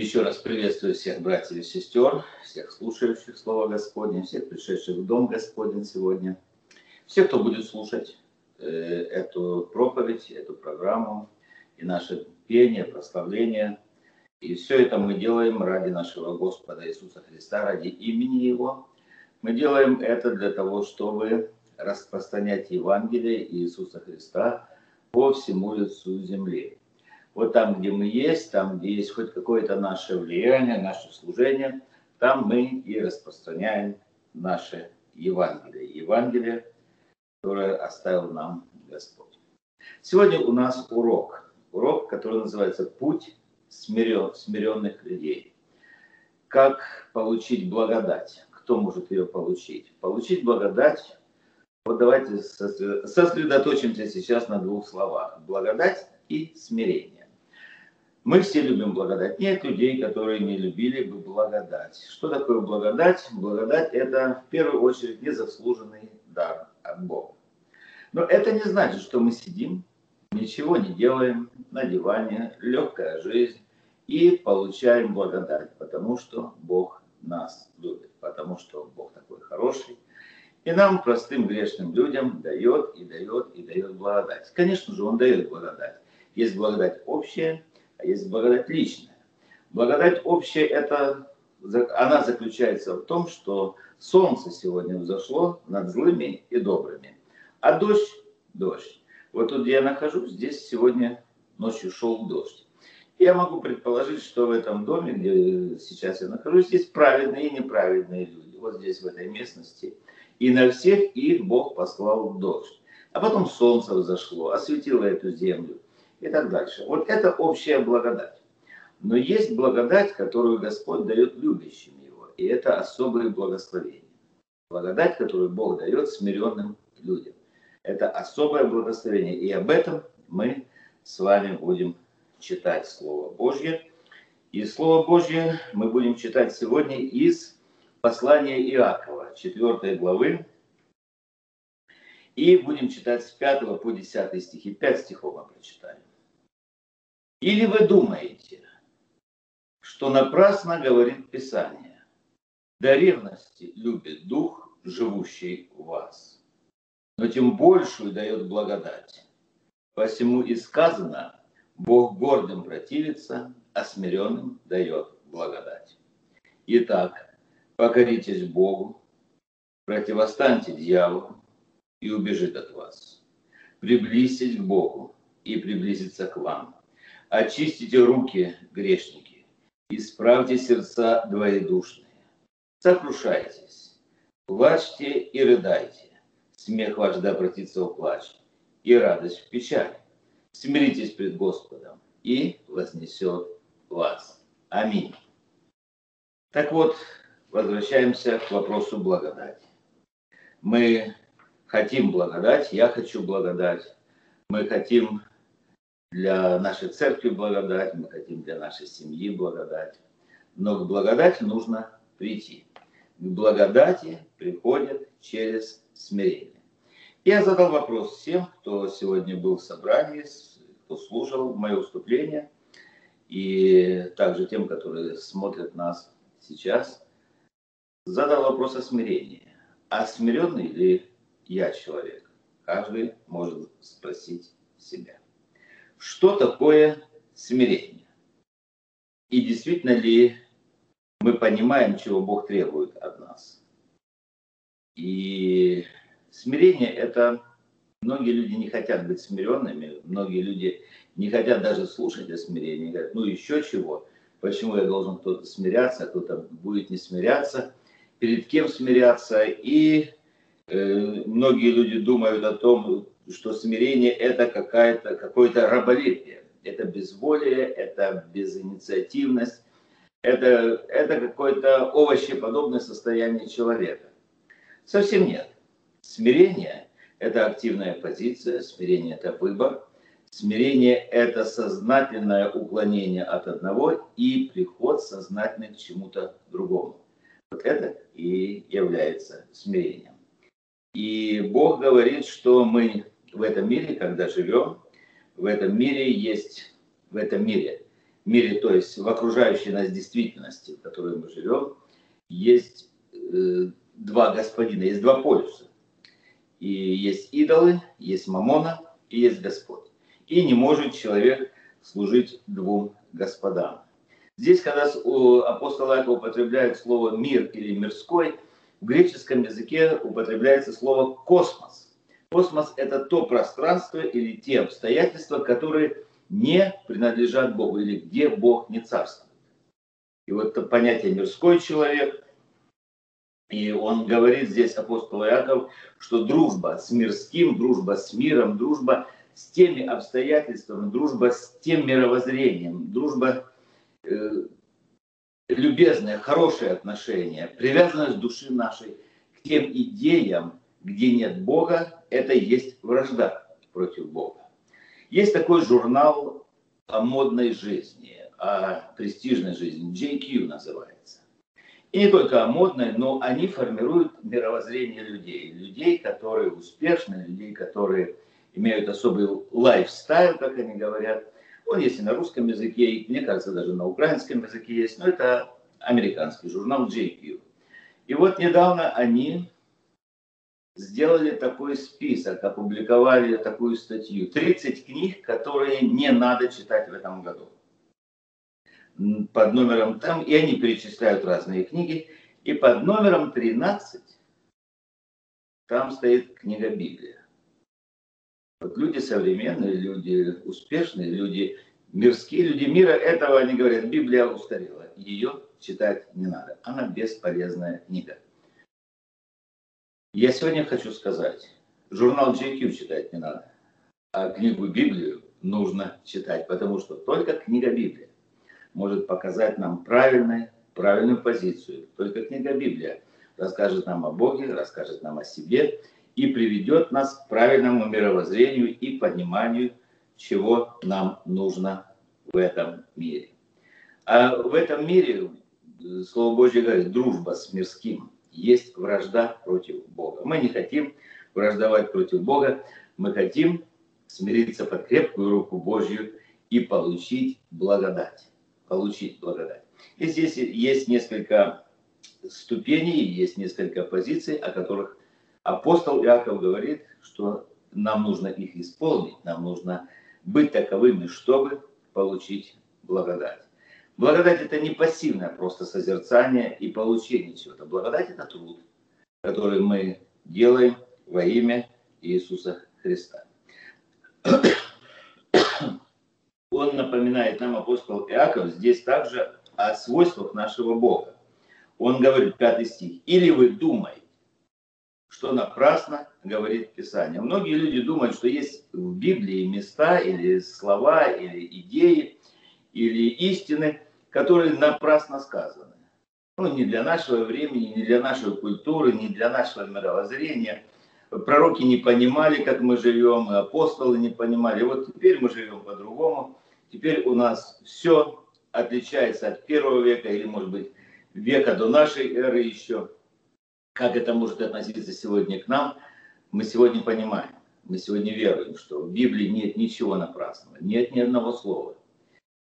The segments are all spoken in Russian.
Еще раз приветствую всех братьев и сестер, всех слушающих Слово Господне, всех пришедших в Дом Господень сегодня, всех, кто будет слушать э, эту проповедь, эту программу и наше пение, прославление. И все это мы делаем ради нашего Господа Иисуса Христа, ради имени Его. Мы делаем это для того, чтобы распространять Евангелие Иисуса Христа по всему лицу земли вот там, где мы есть, там, где есть хоть какое-то наше влияние, наше служение, там мы и распространяем наше Евангелие. Евангелие, которое оставил нам Господь. Сегодня у нас урок. Урок, который называется «Путь смирен, смиренных людей». Как получить благодать? Кто может ее получить? Получить благодать вот давайте сосредоточимся сейчас на двух словах. Благодать и смирение. Мы все любим благодать. Нет людей, которые не любили бы благодать. Что такое благодать? Благодать – это в первую очередь незаслуженный дар от Бога. Но это не значит, что мы сидим, ничего не делаем на диване, легкая жизнь и получаем благодать, потому что Бог нас любит, потому что Бог такой хороший. И нам, простым грешным людям, дает и дает и дает благодать. Конечно же, Он дает благодать. Есть благодать общая, а есть благодать личная. Благодать общая, это, она заключается в том, что солнце сегодня взошло над злыми и добрыми, а дождь – дождь. Вот тут, я нахожусь, здесь сегодня ночью шел дождь. Я могу предположить, что в этом доме, где сейчас я нахожусь, есть праведные и неправедные люди. Вот здесь, в этой местности. И на всех их Бог послал дождь. А потом солнце взошло, осветило эту землю и так дальше. Вот это общая благодать. Но есть благодать, которую Господь дает любящим Его, и это особые благословения. Благодать, которую Бог дает смиренным людям. Это особое благословение, и об этом мы с вами будем читать Слово Божье. И Слово Божье мы будем читать сегодня из послания Иакова, 4 главы, и будем читать с 5 по 10 стихи. 5 стихов мы прочитаем. Или вы думаете, что напрасно говорит Писание, до ревности любит Дух, живущий в вас, но тем большую дает благодать. Посему и сказано, Бог гордым противится, а смиренным дает благодать. Итак, покоритесь Богу, противостаньте дьяволу и убежит от вас. Приблизьтесь к Богу и приблизится к вам – Очистите руки, грешники, исправьте сердца двоедушные. Сокрушайтесь, плачьте и рыдайте. Смех ваш да обратится в плач, и радость в печаль. Смиритесь пред Господом, и вознесет вас. Аминь. Так вот, возвращаемся к вопросу благодати. Мы хотим благодать, я хочу благодать. Мы хотим для нашей церкви благодать, мы хотим для нашей семьи благодать. Но к благодати нужно прийти. К благодати приходят через смирение. Я задал вопрос всем, кто сегодня был в собрании, кто слушал мое выступление, и также тем, которые смотрят нас сейчас. Задал вопрос о смирении. А смиренный ли я человек? Каждый может спросить себя что такое смирение. И действительно ли мы понимаем, чего Бог требует от нас. И смирение – это многие люди не хотят быть смиренными, многие люди не хотят даже слушать о смирении, говорят, ну еще чего, почему я должен кто-то смиряться, кто-то будет не смиряться, перед кем смиряться. И э, многие люди думают о том, что смирение это какая-то, какое-то раболепие, это безволие, это безинициативность, это, это какое-то овощеподобное состояние человека. Совсем нет. Смирение – это активная позиция, смирение – это выбор, смирение – это сознательное уклонение от одного и приход сознательный к чему-то другому. Вот это и является смирением. И Бог говорит, что мы в этом мире, когда живем, в этом мире есть, в этом мире мире, то есть в окружающей нас действительности, в которой мы живем, есть э, два господина, есть два полюса. И есть идолы, есть мамона и есть Господь. И не может человек служить двум господам. Здесь, когда апостол Иаков употребляет слово «мир» или «мирской», в греческом языке употребляется слово «космос». Космос – это то пространство или те обстоятельства, которые не принадлежат Богу, или где Бог не царствует. И вот это понятие «мирской человек», и он говорит здесь, апостол Иаков, что дружба с мирским, дружба с миром, дружба с теми обстоятельствами, дружба с тем мировоззрением, дружба э, любезное, хорошее отношение, привязанность души нашей к тем идеям, где нет Бога, это и есть вражда против Бога. Есть такой журнал о модной жизни, о престижной жизни, JQ называется. И не только о модной, но они формируют мировоззрение людей. Людей, которые успешны, людей, которые имеют особый лайфстайл, как они говорят. Он есть и на русском языке, и, мне кажется, даже на украинском языке есть, но это американский журнал JQ. И вот недавно они сделали такой список, опубликовали такую статью. 30 книг, которые не надо читать в этом году. Под номером там, и они перечисляют разные книги, и под номером 13 там стоит книга Библия. Вот люди современные, люди успешные, люди мирские, люди мира, этого они говорят, Библия устарела, ее читать не надо, она бесполезная книга. Я сегодня хочу сказать, журнал GQ читать не надо, а книгу Библию нужно читать, потому что только книга Библия может показать нам правильную, правильную позицию. Только книга Библия расскажет нам о Боге, расскажет нам о себе и приведет нас к правильному мировоззрению и пониманию, чего нам нужно в этом мире. А в этом мире, Слово Божье говорит, дружба с мирским – есть вражда против Бога. Мы не хотим враждовать против Бога, мы хотим смириться под крепкую руку Божью и получить благодать. Получить благодать. И здесь есть несколько ступеней, есть несколько позиций, о которых апостол Иаков говорит, что нам нужно их исполнить, нам нужно быть таковыми, чтобы получить благодать. Благодать это не пассивное просто созерцание и получение чего-то. Благодать это труд, который мы делаем во имя Иисуса Христа. Он напоминает нам, апостол Иаков, здесь также о свойствах нашего Бога. Он говорит, пятый стих, «Или вы думаете, что напрасно говорит Писание». Многие люди думают, что есть в Библии места или слова, или идеи, или истины, которые напрасно сказаны. Ну, не для нашего времени, не для нашей культуры, не для нашего мировоззрения. Пророки не понимали, как мы живем, и апостолы не понимали. Вот теперь мы живем по-другому. Теперь у нас все отличается от первого века или, может быть, века до нашей эры еще. Как это может относиться сегодня к нам, мы сегодня понимаем. Мы сегодня веруем, что в Библии нет ничего напрасного, нет ни одного слова.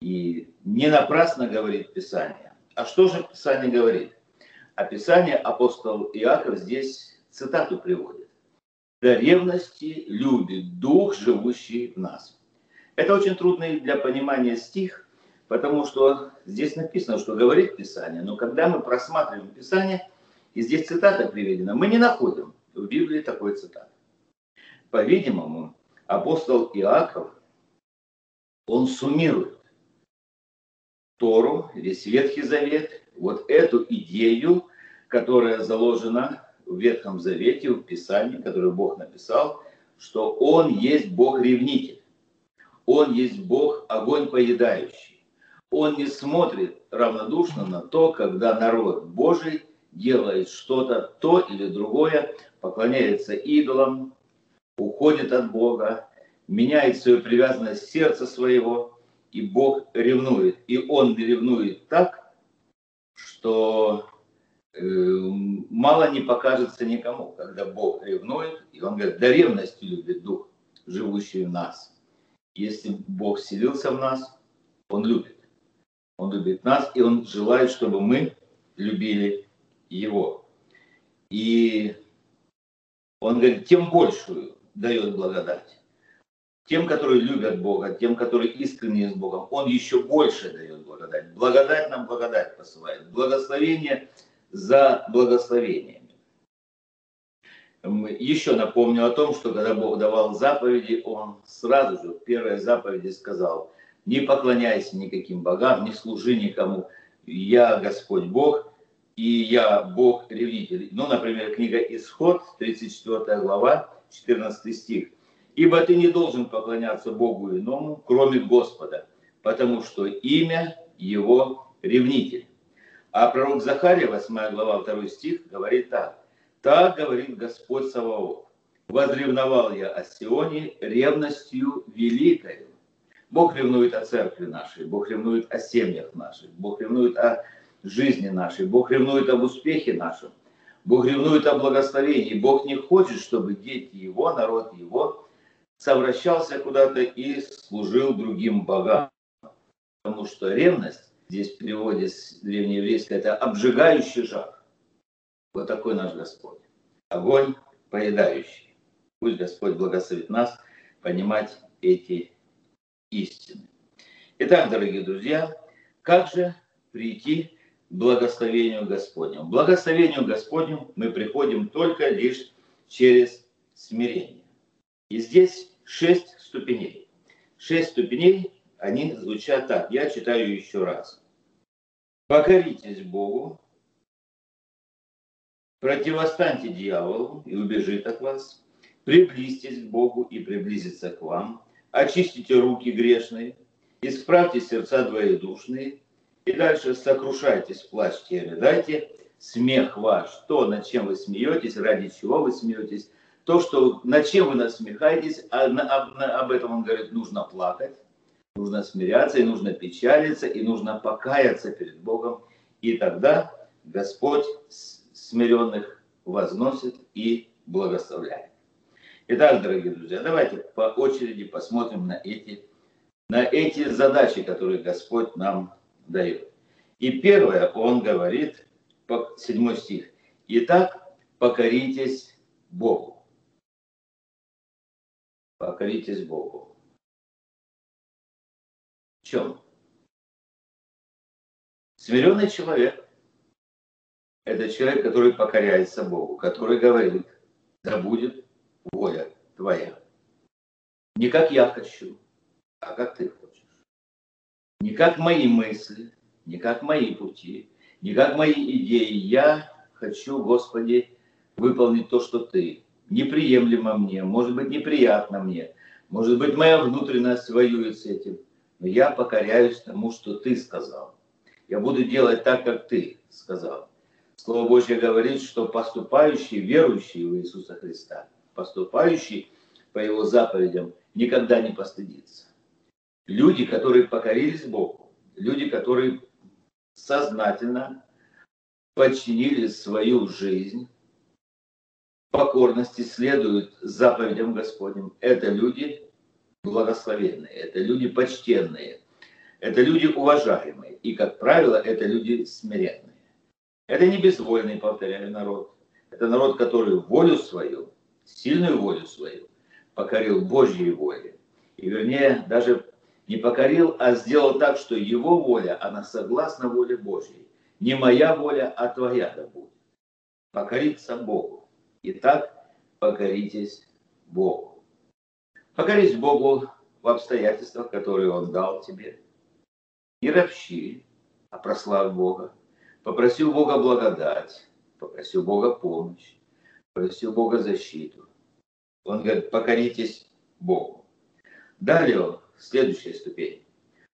И не напрасно говорит Писание. А что же Писание говорит? А Писание апостол Иаков здесь цитату приводит. «До ревности любит Дух, живущий в нас». Это очень трудный для понимания стих, потому что здесь написано, что говорит Писание, но когда мы просматриваем Писание, и здесь цитата приведена, мы не находим в Библии такой цитаты. По-видимому, апостол Иаков, он суммирует Тору, весь Ветхий Завет, вот эту идею, которая заложена в Ветхом Завете, в Писании, которое Бог написал, что Он есть Бог-ревнитель. Он есть Бог огонь поедающий. Он не смотрит равнодушно на то, когда народ Божий делает что-то, то или другое, поклоняется идолам, уходит от Бога, меняет свою привязанность сердца своего – и Бог ревнует. И Он ревнует так, что э, мало не покажется никому, когда Бог ревнует, и Он говорит, до ревности любит Дух, живущий в нас. Если Бог селился в нас, Он любит. Он любит нас, и Он желает, чтобы мы любили Его. И Он говорит, тем большую дает благодать. Тем, которые любят Бога, тем, которые искренне с Богом, Он еще больше дает благодать. Благодать нам благодать посылает. Благословение за благословениями. Еще напомню о том, что когда Бог давал заповеди, Он сразу же в первой заповеди сказал, не поклоняйся никаким богам, не служи никому. Я Господь Бог, и я Бог-ревнитель. Ну, например, книга Исход, 34 глава, 14 стих. Ибо ты не должен поклоняться Богу иному, кроме Господа, потому что имя Его ревнитель. А пророк Захария, 8 глава, 2 стих, говорит так. Так говорит Господь Саваоф. Возревновал я о Сионе ревностью великою. Бог ревнует о церкви нашей, Бог ревнует о семьях наших, Бог ревнует о жизни нашей, Бог ревнует об успехе нашем, Бог ревнует о благословении. Бог не хочет, чтобы дети Его, народ Его, совращался куда-то и служил другим богам. Потому что ревность, здесь в переводе с это обжигающий жар. Вот такой наш Господь. Огонь поедающий. Пусть Господь благословит нас понимать эти истины. Итак, дорогие друзья, как же прийти к благословению Господню? К благословению Господню мы приходим только лишь через смирение. И здесь шесть ступеней. Шесть ступеней, они звучат так. Я читаю еще раз. Покоритесь Богу, противостаньте дьяволу и убежит от вас, приблизьтесь к Богу и приблизится к вам, очистите руки грешные, исправьте сердца двоедушные, и дальше сокрушайтесь, плачьте рыдайте, смех ваш, то, над чем вы смеетесь, ради чего вы смеетесь, то, что над чем вы насмехаетесь, а на, об, на, об этом он говорит, нужно плакать, нужно смиряться, и нужно печалиться, и нужно покаяться перед Богом. И тогда Господь смиренных возносит и благословляет. Итак, дорогие друзья, давайте по очереди посмотрим на эти, на эти задачи, которые Господь нам дает. И первое, он говорит, седьмой стих, «Итак, покоритесь Богу». Покоритесь Богу. В чем? Смиренный человек – это человек, который покоряется Богу, который говорит, да будет воля твоя. Не как я хочу, а как ты хочешь. Не как мои мысли, не как мои пути, не как мои идеи. Я хочу, Господи, выполнить то, что ты неприемлемо мне, может быть неприятно мне, может быть моя внутренность воюет с этим, но я покоряюсь тому, что ты сказал. Я буду делать так, как ты сказал. Слово Божье говорит, что поступающий, верующий в Иисуса Христа, поступающий по Его заповедям, никогда не постыдится. Люди, которые покорились Богу, люди, которые сознательно подчинили свою жизнь покорности следуют заповедям Господним. Это люди благословенные, это люди почтенные, это люди уважаемые. И, как правило, это люди смиренные. Это не безвольный, повторяю, народ. Это народ, который волю свою, сильную волю свою, покорил Божьей воле. И, вернее, даже не покорил, а сделал так, что его воля, она согласна воле Божьей. Не моя воля, а твоя да будет. Покориться Богу. Итак, покоритесь Богу. Покорись Богу в обстоятельствах, которые Он дал тебе. Не ропщи, а прославь Бога. Попроси у Бога благодать, попроси у Бога помощь, попроси у Бога защиту. Он говорит, покоритесь Богу. Далее следующая ступень.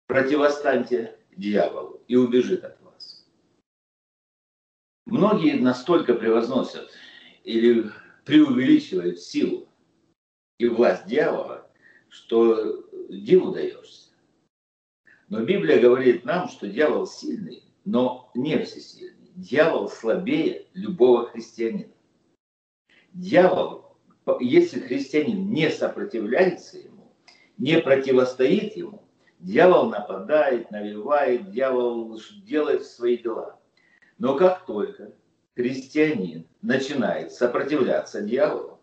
Противостаньте дьяволу и убежит от вас. Многие настолько превозносят или преувеличивает силу и власть дьявола, что диву даешься. Но Библия говорит нам, что дьявол сильный, но не всесильный. Дьявол слабее любого христианина. Дьявол, если христианин не сопротивляется ему, не противостоит ему, Дьявол нападает, навевает, дьявол делает свои дела. Но как только христианин начинает сопротивляться дьяволу,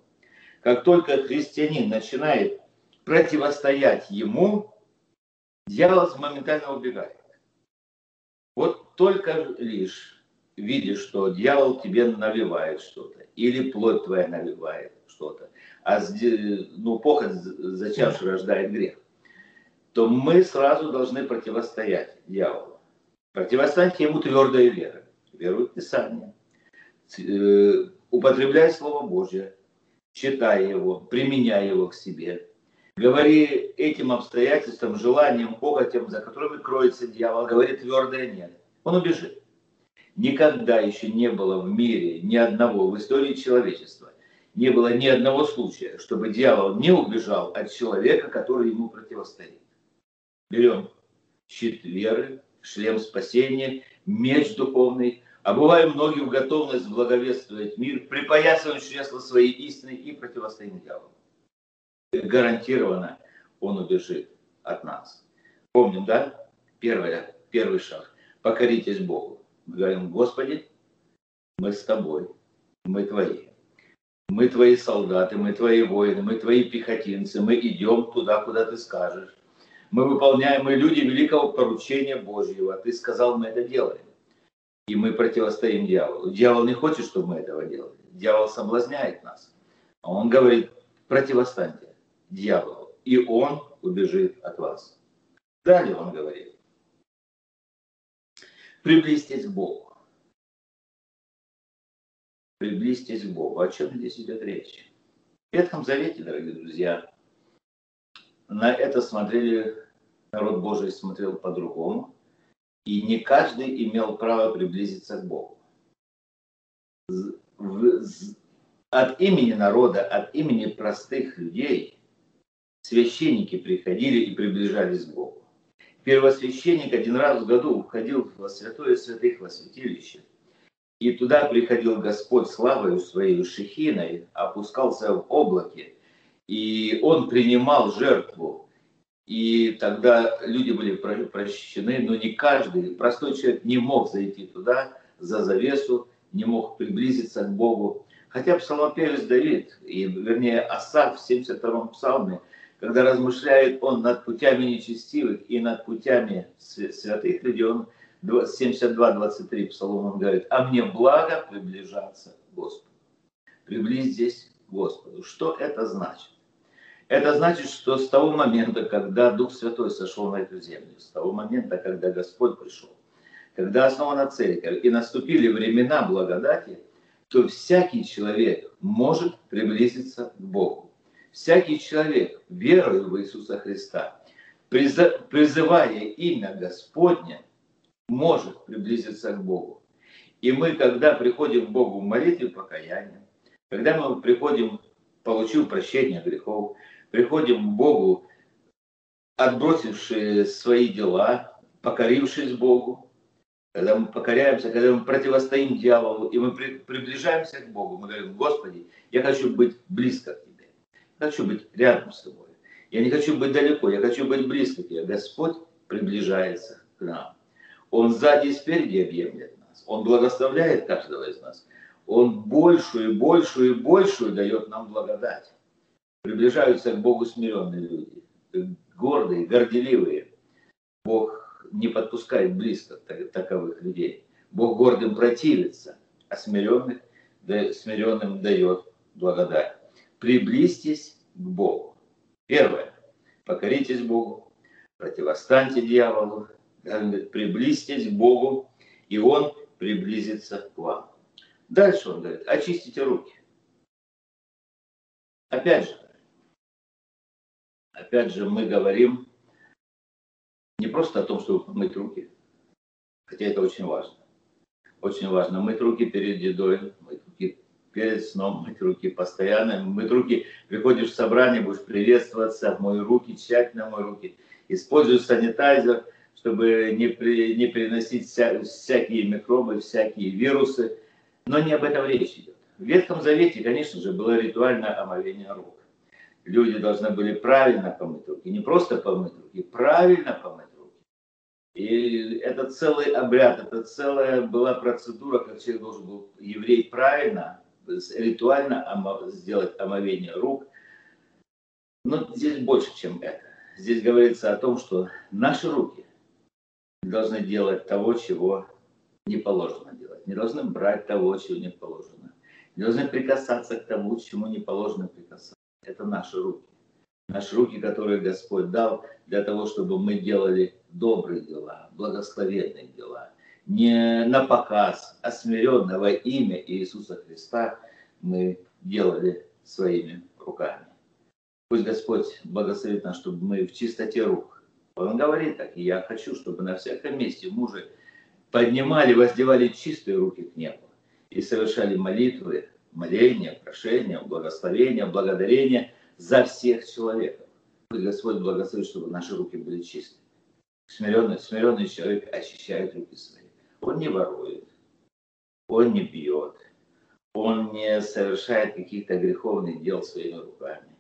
как только христианин начинает противостоять ему, дьявол моментально убегает. Вот только лишь видишь, что дьявол тебе навевает что-то, или плоть твоя навевает что-то, а ну, похоть зачавший рождает грех, то мы сразу должны противостоять дьяволу. Противостоять ему твердой верой. Веруй в Писание. Э, употребляй Слово Божье, читай его, применяй его к себе. Говори этим обстоятельствам, желаниям, похотям, за которыми кроется дьявол, говори твердое нет. Он убежит. Никогда еще не было в мире ни одного, в истории человечества, не было ни одного случая, чтобы дьявол не убежал от человека, который ему противостоит. Берем щит веры, шлем спасения, меч духовный, обуваем ноги в готовность благовествовать мир, припоясываем чресло своей истины и противостоим дьяволу. Гарантированно он убежит от нас. Помним, да? Первое, первый шаг. Покоритесь Богу. Мы говорим, Господи, мы с тобой, мы твои. Мы твои солдаты, мы твои воины, мы твои пехотинцы, мы идем туда, куда ты скажешь. Мы выполняем, мы люди великого поручения Божьего. Ты сказал, мы это делаем. И мы противостоим дьяволу. Дьявол не хочет, чтобы мы этого делали. Дьявол соблазняет нас. А он говорит, противостаньте дьяволу, и он убежит от вас. Далее он говорит, Приблизьтесь к Богу. Приблизьтесь к Богу. О чем здесь идет речь? В Ветхом Завете, дорогие друзья, на это смотрели, народ Божий смотрел по-другому, и не каждый имел право приблизиться к Богу. От имени народа, от имени простых людей священники приходили и приближались к Богу первосвященник один раз в году входил во святое святых, во святилище. И туда приходил Господь славою своей шехиной, опускался в облаке, и он принимал жертву. И тогда люди были прощены, но не каждый, простой человек не мог зайти туда за завесу, не мог приблизиться к Богу. Хотя псалмопевец Давид, и, вернее Асав в 72-м псалме – когда размышляет он над путями нечестивых и над путями святых людей, он 72-23 псалом он говорит, а мне благо приближаться к Господу. Приблизьтесь к Господу. Что это значит? Это значит, что с того момента, когда Дух Святой сошел на эту землю, с того момента, когда Господь пришел, когда основана церковь и наступили времена благодати, то всякий человек может приблизиться к Богу всякий человек, веруя в Иисуса Христа, призывая имя Господне, может приблизиться к Богу. И мы, когда приходим к Богу в молитве покаяния, когда мы приходим, получив прощение грехов, приходим к Богу, отбросившие свои дела, покорившись Богу, когда мы покоряемся, когда мы противостоим дьяволу, и мы приближаемся к Богу, мы говорим, Господи, я хочу быть близко к Тебе хочу быть рядом с тобой. Я не хочу быть далеко, я хочу быть близко к тебе. Господь приближается к нам. Он сзади и спереди объемлет нас. Он благословляет каждого из нас. Он большую, большую и большую дает нам благодать. Приближаются к Богу смиренные люди, гордые, горделивые. Бог не подпускает близко таковых людей. Бог гордым противится, а смиренных, смиренным дает благодать приблизьтесь к Богу. Первое. Покоритесь Богу, противостаньте дьяволу, приблизьтесь к Богу, и Он приблизится к вам. Дальше он говорит, очистите руки. Опять же, опять же мы говорим не просто о том, чтобы мыть руки, хотя это очень важно. Очень важно мыть руки перед едой, мыть руки перед сном мыть руки постоянно. Мыть руки, приходишь в собрание, будешь приветствоваться, мой руки, тщательно мой руки. Используй санитайзер, чтобы не, при, не переносить вся, всякие микробы, всякие вирусы. Но не об этом речь идет. В Ветхом Завете, конечно же, было ритуальное омовение рук. Люди должны были правильно помыть руки. Не просто помыть руки, правильно помыть руки. И это целый обряд, это целая была процедура, как человек должен был, еврей, правильно, ритуально сделать омовение рук. Но здесь больше, чем это. Здесь говорится о том, что наши руки должны делать того, чего не положено делать. Не должны брать того, чего не положено. Не должны прикасаться к тому, чему не положено прикасаться. Это наши руки. Наши руки, которые Господь дал для того, чтобы мы делали добрые дела, благословенные дела. Не на показ, а смиренно имя Иисуса Христа мы делали своими руками. Пусть Господь благословит нас, чтобы мы в чистоте рук. Он говорит так, и я хочу, чтобы на всяком месте мужи поднимали, воздевали чистые руки к небу и совершали молитвы, моления, прошения, благословения, благодарения за всех человеков. Господь благословит, чтобы наши руки были чистые. Смиренный, смиренный человек очищает руки свои. Он не ворует, он не бьет, он не совершает каких-то греховных дел своими руками.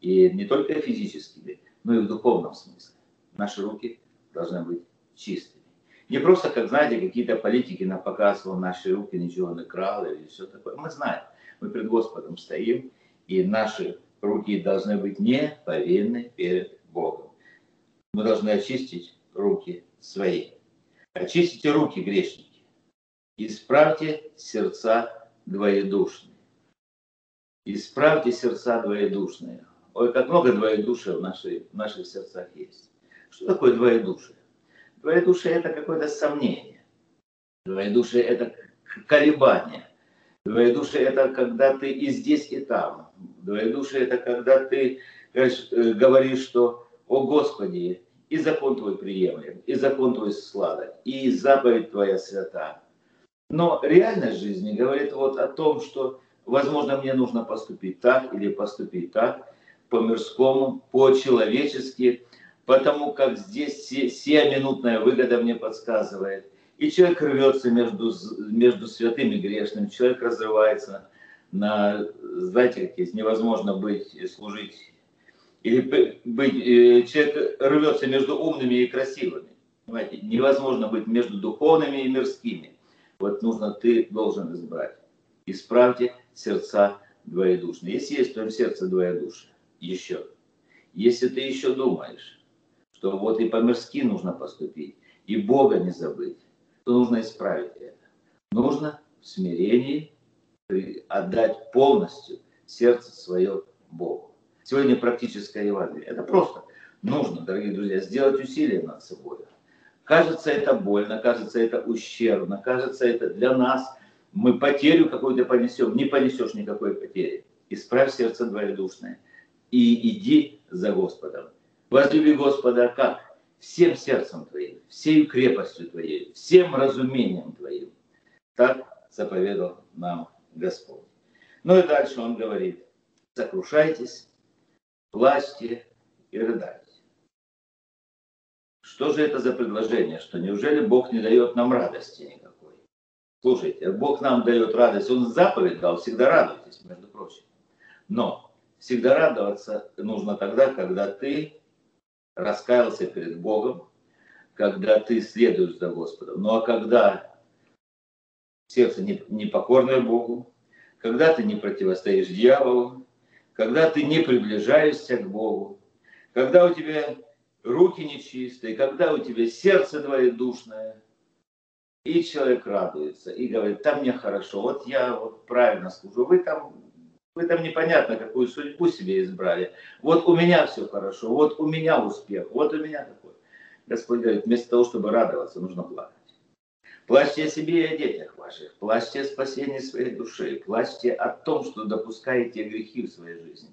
И не только физическими, но и в духовном смысле. Наши руки должны быть чистыми. Не просто, как знаете, какие-то политики на показ, вон наши руки ничего не крал или все такое. Мы знаем, мы пред Господом стоим, и наши руки должны быть не повинны перед Богом. Мы должны очистить руки свои. Очистите руки, грешники. Исправьте сердца двоедушные. Исправьте сердца двоедушные. Ой, как много двоедушия в, нашей, в наших сердцах есть. Что такое двоедушие? Двоедушие – это какое-то сомнение. Двоедушие – это колебание. Двоедушие – это когда ты и здесь, и там. Двоедушие – это когда ты э, говоришь, что «О Господи, и закон Твой приемлем, и закон Твой сладок, и заповедь Твоя свята». Но реальность жизни говорит вот о том, что, возможно, мне нужно поступить так или поступить так, по-мирскому, по-человечески, потому как здесь сиюминутная выгода мне подсказывает. И человек рвется между, между святым и грешным, человек разрывается на, знаете, как есть, невозможно быть, служить, или быть, э, человек рвется между умными и красивыми. Понимаете? Невозможно быть между духовными и мирскими. Вот нужно, ты должен избрать. Исправьте сердца двоедушные. Если есть в твоем сердце двоедушие, еще. Если ты еще думаешь, что вот и по-мирски нужно поступить, и Бога не забыть, нужно исправить это. Нужно в смирении отдать полностью сердце свое Богу. Сегодня практическое Евангелие. Это просто нужно, дорогие друзья, сделать усилие над собой. Кажется, это больно, кажется, это ущербно, кажется, это для нас. Мы потерю какую-то понесем. Не понесешь никакой потери. Исправь сердце двоедушное и иди за Господом. Возлюби Господа как? Всем сердцем твоим, всей крепостью твоей, всем разумением твоим. Так заповедал нам Господь. Ну и дальше он говорит, сокрушайтесь, плачьте и рыдайте. Что же это за предложение, что неужели Бог не дает нам радости никакой? Слушайте, Бог нам дает радость, Он заповедь дал, всегда радуйтесь, между прочим. Но всегда радоваться нужно тогда, когда ты раскаялся перед Богом, когда ты следуешь за Господом. Ну а когда сердце непокорное Богу, когда ты не противостоишь дьяволу, когда ты не приближаешься к Богу, когда у тебя руки нечистые, когда у тебя сердце двоедушное, и человек радуется и говорит, там мне хорошо, вот я вот правильно служу, вы там вы там непонятно, какую судьбу себе избрали. Вот у меня все хорошо, вот у меня успех, вот у меня такой. Господь говорит, вместо того, чтобы радоваться, нужно плакать. Плачьте о себе и о детях ваших, плачьте о спасении своей души, плачьте о том, что допускаете грехи в своей жизни,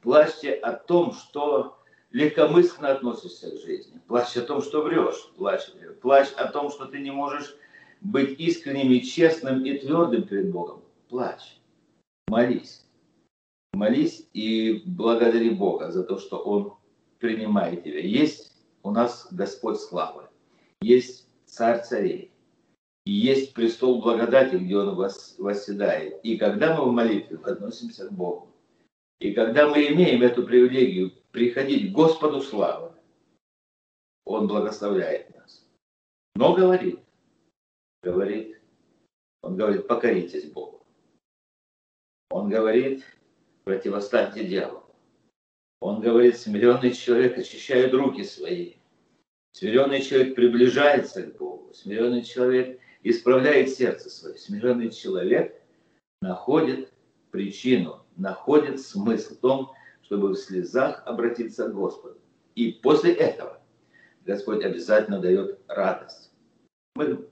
плачьте о том, что легкомысленно относишься к жизни, плачь о том, что врешь, плачь, плачь о том, что ты не можешь быть искренним и честным и твердым перед Богом. Плачь, молись. Молись и благодари Бога за то, что Он принимает тебя. Есть у нас Господь славы, есть Царь царей, и есть престол благодати, где Он восседает. И когда мы в молитве относимся к Богу, И когда мы имеем эту привилегию приходить к Господу славы, Он благословляет нас. Но говорит, говорит, Он говорит, покоритесь Богу. Он говорит, противостаньте дьяволу. Он говорит, смиренный человек очищает руки свои. Смиренный человек приближается к Богу. Смиренный человек исправляет сердце свое. Смиренный человек находит причину, находит смысл в том, чтобы в слезах обратиться к Господу. И после этого Господь обязательно дает радость. Мы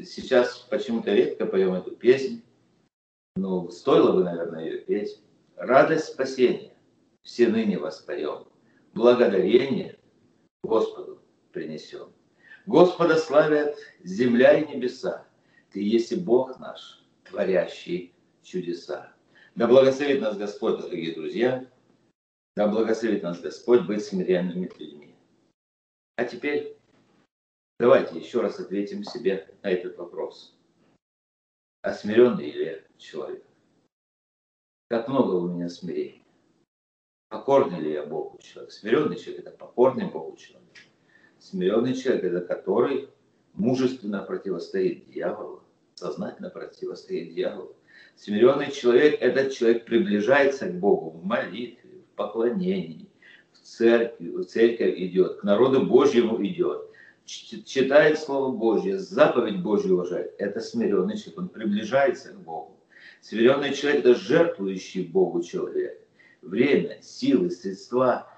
сейчас почему-то редко поем эту песню, но стоило бы, наверное, ее петь. Радость спасения все ныне воспоем. Благодарение Господу принесем. Господа славят земля и небеса. Ты есть Бог наш, творящий чудеса. Да благословит нас Господь, дорогие друзья. Да благословит нас Господь быть смиренными людьми. А теперь давайте еще раз ответим себе на этот вопрос. А смиренный ли человек? Как много у меня смирения? Покорный ли я Богу человек? Смиренный человек – это покорный Богу человек. Смиренный человек – это который мужественно противостоит дьяволу, сознательно противостоит дьяволу. Смиренный человек – этот человек приближается к Богу в молитве, в поклонении, в церковь, в церковь идет, к народу Божьему идет, читает Слово Божье, заповедь Божью уважает. Это смиренный человек, он приближается к Богу. Смиренный человек – это жертвующий Богу человек время, силы, средства.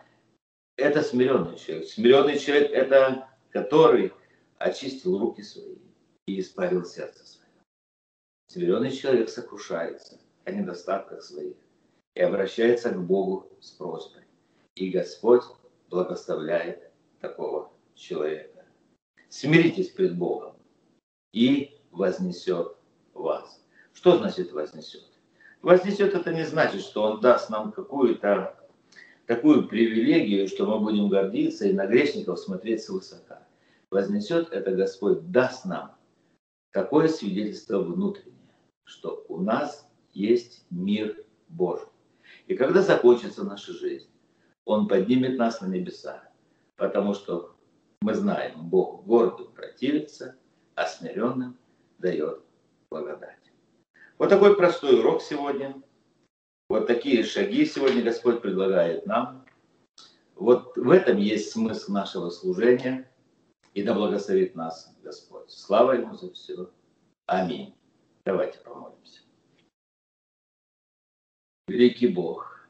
Это смиренный человек. Смиренный человек – это который очистил руки свои и испарил сердце свое. Смиренный человек сокрушается о недостатках своих и обращается к Богу с просьбой. И Господь благословляет такого человека. Смиритесь пред Богом и вознесет вас. Что значит вознесет? Вознесет это не значит, что он даст нам какую-то такую привилегию, что мы будем гордиться и на грешников смотреть свысока. Вознесет это Господь, даст нам такое свидетельство внутреннее, что у нас есть мир Божий. И когда закончится наша жизнь, Он поднимет нас на небеса, потому что мы знаем, Бог гордым противится, а смиренным дает благодать. Вот такой простой урок сегодня. Вот такие шаги сегодня Господь предлагает нам. Вот в этом есть смысл нашего служения. И да благословит нас Господь. Слава Ему за все. Аминь. Давайте помолимся. Великий Бог,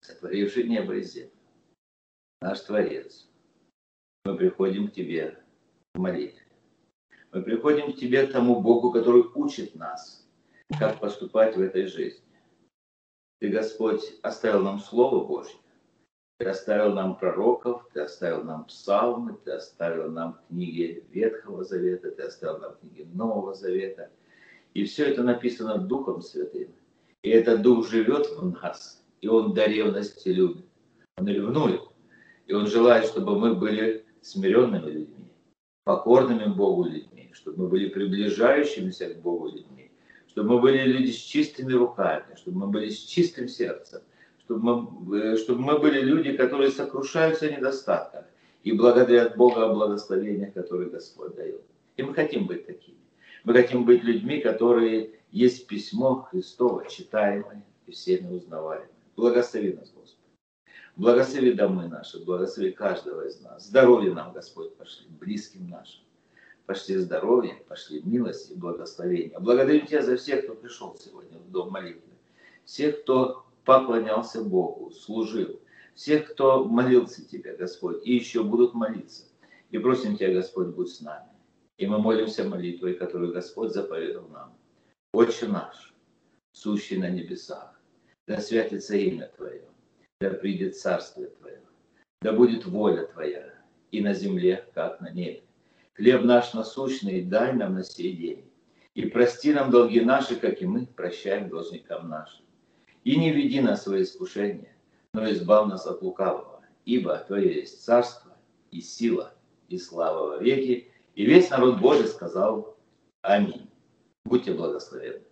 сотворивший небо и землю, наш Творец, мы приходим к Тебе в молитве. Мы приходим к Тебе, тому Богу, который учит нас – как поступать в этой жизни. Ты, Господь, оставил нам Слово Божье, Ты оставил нам пророков, Ты оставил нам псалмы, Ты оставил нам книги Ветхого Завета, Ты оставил нам книги Нового Завета. И все это написано Духом Святым. И этот Дух живет в нас, и Он до ревности любит. Он ревнует, и Он желает, чтобы мы были смиренными людьми, покорными Богу людьми, чтобы мы были приближающимися к Богу людьми чтобы мы были люди с чистыми руками, чтобы мы были с чистым сердцем, чтобы мы, э, чтобы мы были люди, которые сокрушаются о недостатках и благодарят Бога о благословениях, которые Господь дает. И мы хотим быть такими. Мы хотим быть людьми, которые есть письмо Христово, читаемое и всеми узнаваемое. Благослови нас, Господь. Благослови домы наши, благослови каждого из нас. Здоровье нам, Господь, пошли, близким нашим пошли здоровье, пошли милость и благословение. Благодарю Тебя за всех, кто пришел сегодня в Дом молитвы. Всех, кто поклонялся Богу, служил. Всех, кто молился Тебе, Господь, и еще будут молиться. И просим Тебя, Господь, будь с нами. И мы молимся молитвой, которую Господь заповедал нам. Отче наш, сущий на небесах, да святится имя Твое, да придет царствие Твое, да будет воля Твоя и на земле, как на небе. Хлеб наш насущный дай нам на сей день. И прости нам долги наши, как и мы прощаем должникам нашим. И не веди нас в свои искушения, но избав нас от лукавого. Ибо Твое есть царство и сила и слава во веки. И весь народ Божий сказал Аминь. Будьте благословенны.